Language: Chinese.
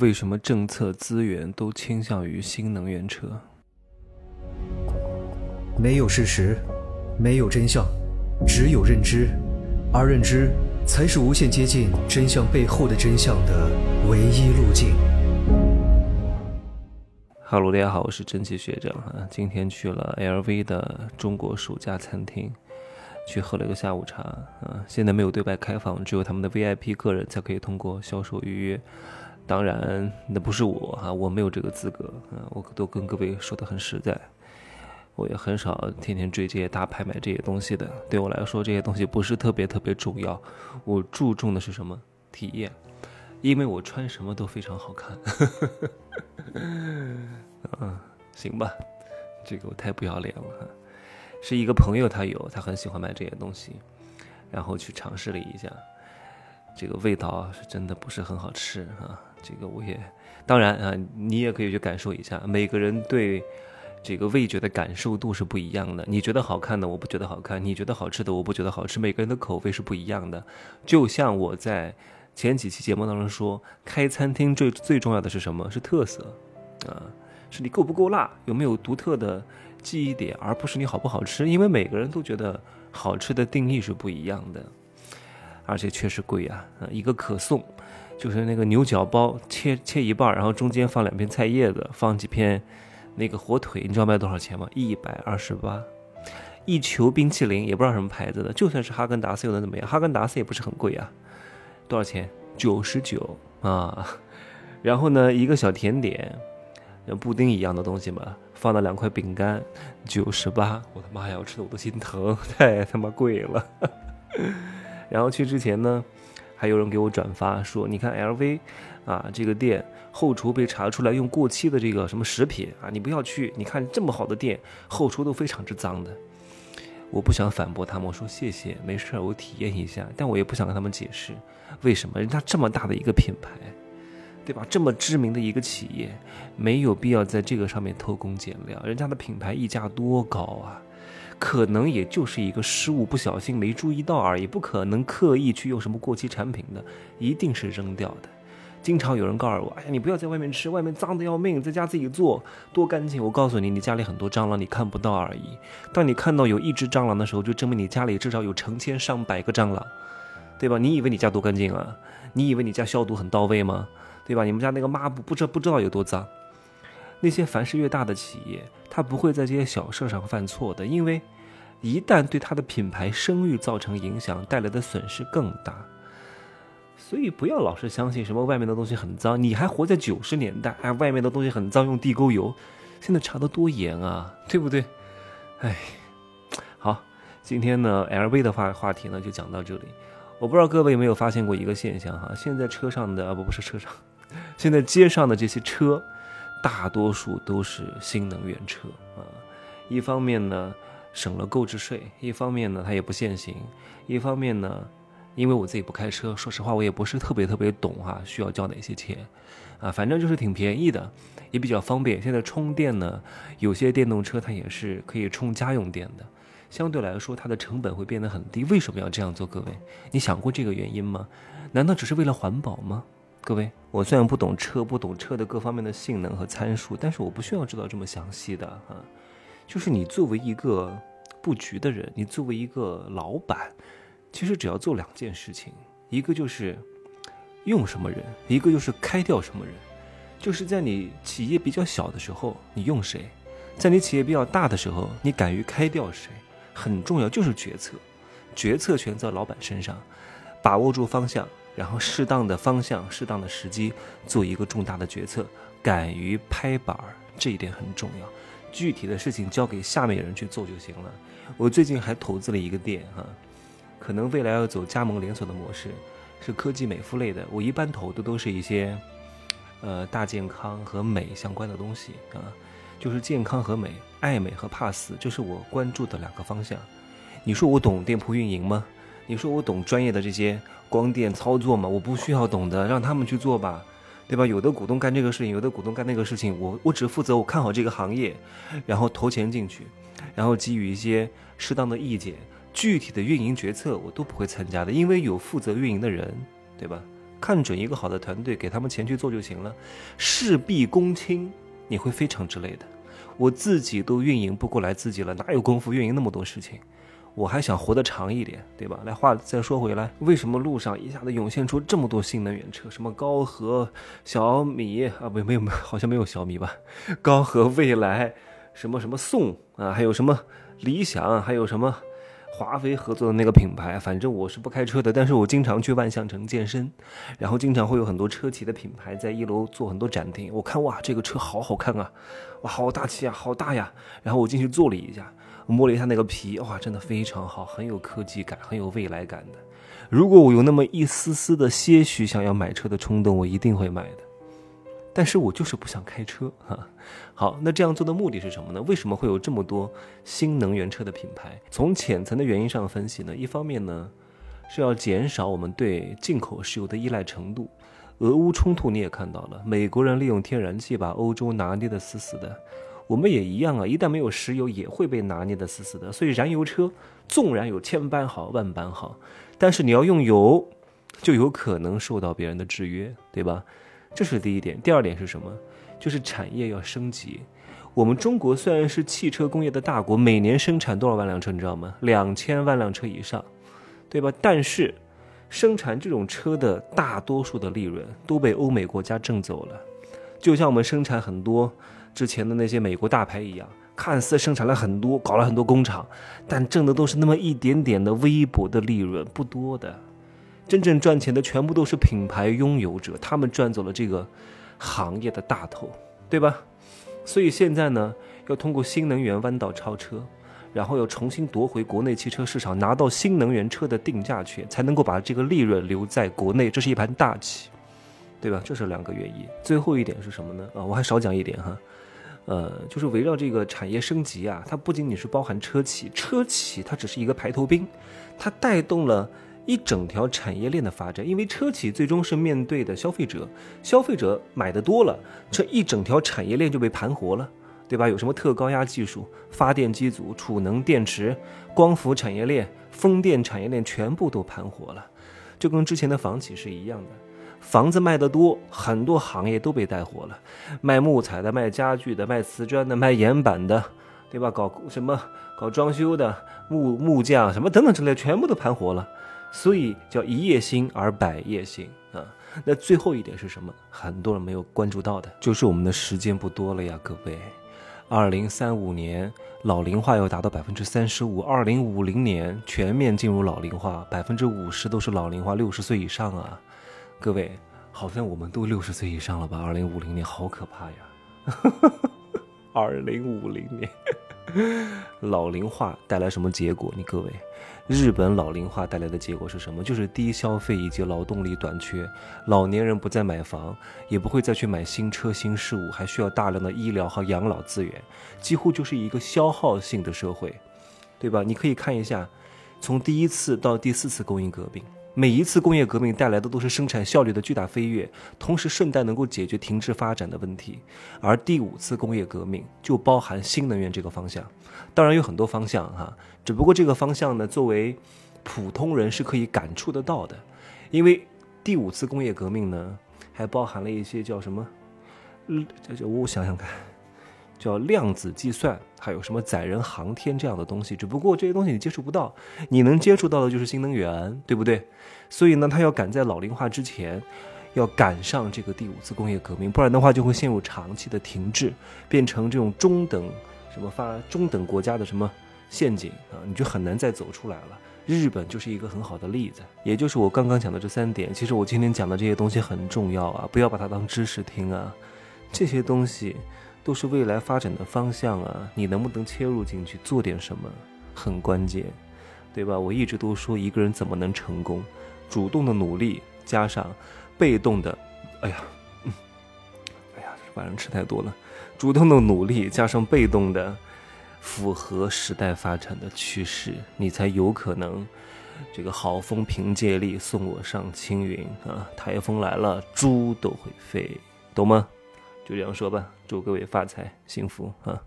为什么政策资源都倾向于新能源车？没有事实，没有真相，只有认知，而认知才是无限接近真相背后的真相的唯一路径。哈喽，大家好，我是蒸汽学长啊。今天去了 LV 的中国首家餐厅，去喝了一个下午茶啊。现在没有对外开放，只有他们的 VIP 个人才可以通过销售预约。当然，那不是我哈，我没有这个资格啊。我都跟各位说的很实在，我也很少天天追这些大拍卖这些东西的。对我来说，这些东西不是特别特别重要。我注重的是什么？体验，因为我穿什么都非常好看。嗯，行吧，这个我太不要脸了哈。是一个朋友，他有，他很喜欢买这些东西，然后去尝试了一下，这个味道是真的不是很好吃啊。这个我也，当然啊，你也可以去感受一下。每个人对这个味觉的感受度是不一样的。你觉得好看的，我不觉得好看；你觉得好吃的，我不觉得好吃。每个人的口味是不一样的。就像我在前几期节目当中说，开餐厅最最重要的是什么？是特色啊，是你够不够辣，有没有独特的记忆点，而不是你好不好吃。因为每个人都觉得好吃的定义是不一样的，而且确实贵啊，一个可颂。就是那个牛角包，切切一半，然后中间放两片菜叶子，放几片那个火腿，你知道卖多少钱吗？一百二十八。一球冰淇淋也不知道什么牌子的，就算是哈根达斯又能怎么样？哈根达斯也不是很贵啊，多少钱？九十九啊。然后呢，一个小甜点，像布丁一样的东西嘛，放了两块饼干，九十八。我的妈呀，我吃的我都心疼，太他妈贵了。然后去之前呢。还有人给我转发说：“你看 LV，啊，这个店后厨被查出来用过期的这个什么食品啊，你不要去。你看这么好的店，后厨都非常之脏的。”我不想反驳他们，我说谢谢，没事儿，我体验一下。但我也不想跟他们解释为什么人家这么大的一个品牌，对吧？这么知名的一个企业，没有必要在这个上面偷工减料。人家的品牌溢价多高啊！可能也就是一个失误，不小心没注意到而已，不可能刻意去用什么过期产品的，一定是扔掉的。经常有人告诉我：“哎呀，你不要在外面吃，外面脏的要命，在家自己做多干净。”我告诉你，你家里很多蟑螂，你看不到而已。当你看到有一只蟑螂的时候，就证明你家里至少有成千上百个蟑螂，对吧？你以为你家多干净啊？你以为你家消毒很到位吗？对吧？你们家那个抹布不知不知道有多脏？那些凡是越大的企业，他不会在这些小事上犯错的，因为一旦对他的品牌声誉造成影响，带来的损失更大。所以不要老是相信什么外面的东西很脏，你还活在九十年代，哎，外面的东西很脏，用地沟油，现在查的多严啊，对不对？哎，好，今天呢，LV 的话话题呢就讲到这里。我不知道各位有没有发现过一个现象哈，现在车上的啊不不是车上，现在街上的这些车。大多数都是新能源车啊，一方面呢省了购置税，一方面呢它也不限行，一方面呢，因为我自己不开车，说实话我也不是特别特别懂哈，需要交哪些钱啊，反正就是挺便宜的，也比较方便。现在充电呢，有些电动车它也是可以充家用电的，相对来说它的成本会变得很低。为什么要这样做？各位，你想过这个原因吗？难道只是为了环保吗？各位，我虽然不懂车，不懂车的各方面的性能和参数，但是我不需要知道这么详细的啊。就是你作为一个布局的人，你作为一个老板，其实只要做两件事情，一个就是用什么人，一个就是开掉什么人。就是在你企业比较小的时候，你用谁；在你企业比较大的时候，你敢于开掉谁，很重要，就是决策，决策权在老板身上，把握住方向。然后适当的方向、适当的时机做一个重大的决策，敢于拍板儿，这一点很重要。具体的事情交给下面人去做就行了。我最近还投资了一个店哈，可能未来要走加盟连锁的模式，是科技美肤类的。我一般投的都是一些，呃，大健康和美相关的东西啊，就是健康和美、爱美和怕死，这是我关注的两个方向。你说我懂店铺运营吗？你说我懂专业的这些光电操作吗？我不需要懂的，让他们去做吧，对吧？有的股东干这个事情，有的股东干那个事情，我我只负责我看好这个行业，然后投钱进去，然后给予一些适当的意见，具体的运营决策我都不会参加的，因为有负责运营的人，对吧？看准一个好的团队，给他们钱去做就行了。事必躬亲，你会非常之累的。我自己都运营不过来自己了，哪有功夫运营那么多事情？我还想活得长一点，对吧？来，话再说回来，为什么路上一下子涌现出这么多新能源车？什么高和、小米啊？不，没有，好像没有小米吧？高和、蔚来，什么什么宋啊？还有什么理想？还有什么？华为合作的那个品牌，反正我是不开车的，但是我经常去万象城健身，然后经常会有很多车企的品牌在一楼做很多展厅。我看哇，这个车好好看啊，哇，好大气啊，好大呀！然后我进去坐了一下，摸了一下那个皮，哇，真的非常好，很有科技感，很有未来感的。如果我有那么一丝丝的些许想要买车的冲动，我一定会买的。但是我就是不想开车哈。好，那这样做的目的是什么呢？为什么会有这么多新能源车的品牌？从浅层的原因上分析呢，一方面呢是要减少我们对进口石油的依赖程度。俄乌冲突你也看到了，美国人利用天然气把欧洲拿捏的死死的，我们也一样啊，一旦没有石油也会被拿捏的死死的。所以燃油车纵然有千般好万般好，但是你要用油，就有可能受到别人的制约，对吧？这是第一点，第二点是什么？就是产业要升级。我们中国虽然是汽车工业的大国，每年生产多少万辆车，你知道吗？两千万辆车以上，对吧？但是生产这种车的大多数的利润都被欧美国家挣走了。就像我们生产很多之前的那些美国大牌一样，看似生产了很多，搞了很多工厂，但挣的都是那么一点点的微薄的利润，不多的。真正赚钱的全部都是品牌拥有者，他们赚走了这个行业的大头，对吧？所以现在呢，要通过新能源弯道超车，然后要重新夺回国内汽车市场，拿到新能源车的定价权，才能够把这个利润留在国内，这是一盘大棋，对吧？这是两个原因。最后一点是什么呢？啊，我还少讲一点哈，呃，就是围绕这个产业升级啊，它不仅仅是包含车企，车企它只是一个排头兵，它带动了。一整条产业链的发展，因为车企最终是面对的消费者，消费者买的多了，这一整条产业链就被盘活了，对吧？有什么特高压技术、发电机组、储能电池、光伏产业链、风电产业链全部都盘活了，就跟之前的房企是一样的，房子卖得多，很多行业都被带火了，卖木材的、卖家具的、卖瓷砖的、卖岩板的，对吧？搞什么搞装修的、木木匠什么等等之类，全部都盘活了。所以叫一夜兴而百业兴啊。那最后一点是什么？很多人没有关注到的，就是我们的时间不多了呀，各位。二零三五年老龄化要达到百分之三十五，二零五零年全面进入老龄化，百分之五十都是老龄化，六十岁以上啊。各位，好像我们都六十岁以上了吧？二零五零年好可怕呀！二零五零年。老龄化带来什么结果？你各位，日本老龄化带来的结果是什么？就是低消费以及劳动力短缺，老年人不再买房，也不会再去买新车新事物，还需要大量的医疗和养老资源，几乎就是一个消耗性的社会，对吧？你可以看一下，从第一次到第四次工业革命。每一次工业革命带来的都是生产效率的巨大飞跃，同时顺带能够解决停滞发展的问题。而第五次工业革命就包含新能源这个方向，当然有很多方向哈，只不过这个方向呢，作为普通人是可以感触得到的，因为第五次工业革命呢，还包含了一些叫什么，嗯，叫我想想看。叫量子计算，还有什么载人航天这样的东西，只不过这些东西你接触不到，你能接触到的就是新能源，对不对？所以呢，它要赶在老龄化之前，要赶上这个第五次工业革命，不然的话就会陷入长期的停滞，变成这种中等什么发中等国家的什么陷阱啊，你就很难再走出来了。日本就是一个很好的例子，也就是我刚刚讲的这三点。其实我今天讲的这些东西很重要啊，不要把它当知识听啊，这些东西。都是未来发展的方向啊！你能不能切入进去做点什么，很关键，对吧？我一直都说，一个人怎么能成功？主动的努力加上被动的，哎呀，哎呀，晚上吃太多了。主动的努力加上被动的符合时代发展的趋势，你才有可能这个好风凭借力，送我上青云啊！台风来了，猪都会飞，懂吗？就这样说吧，祝各位发财幸福啊！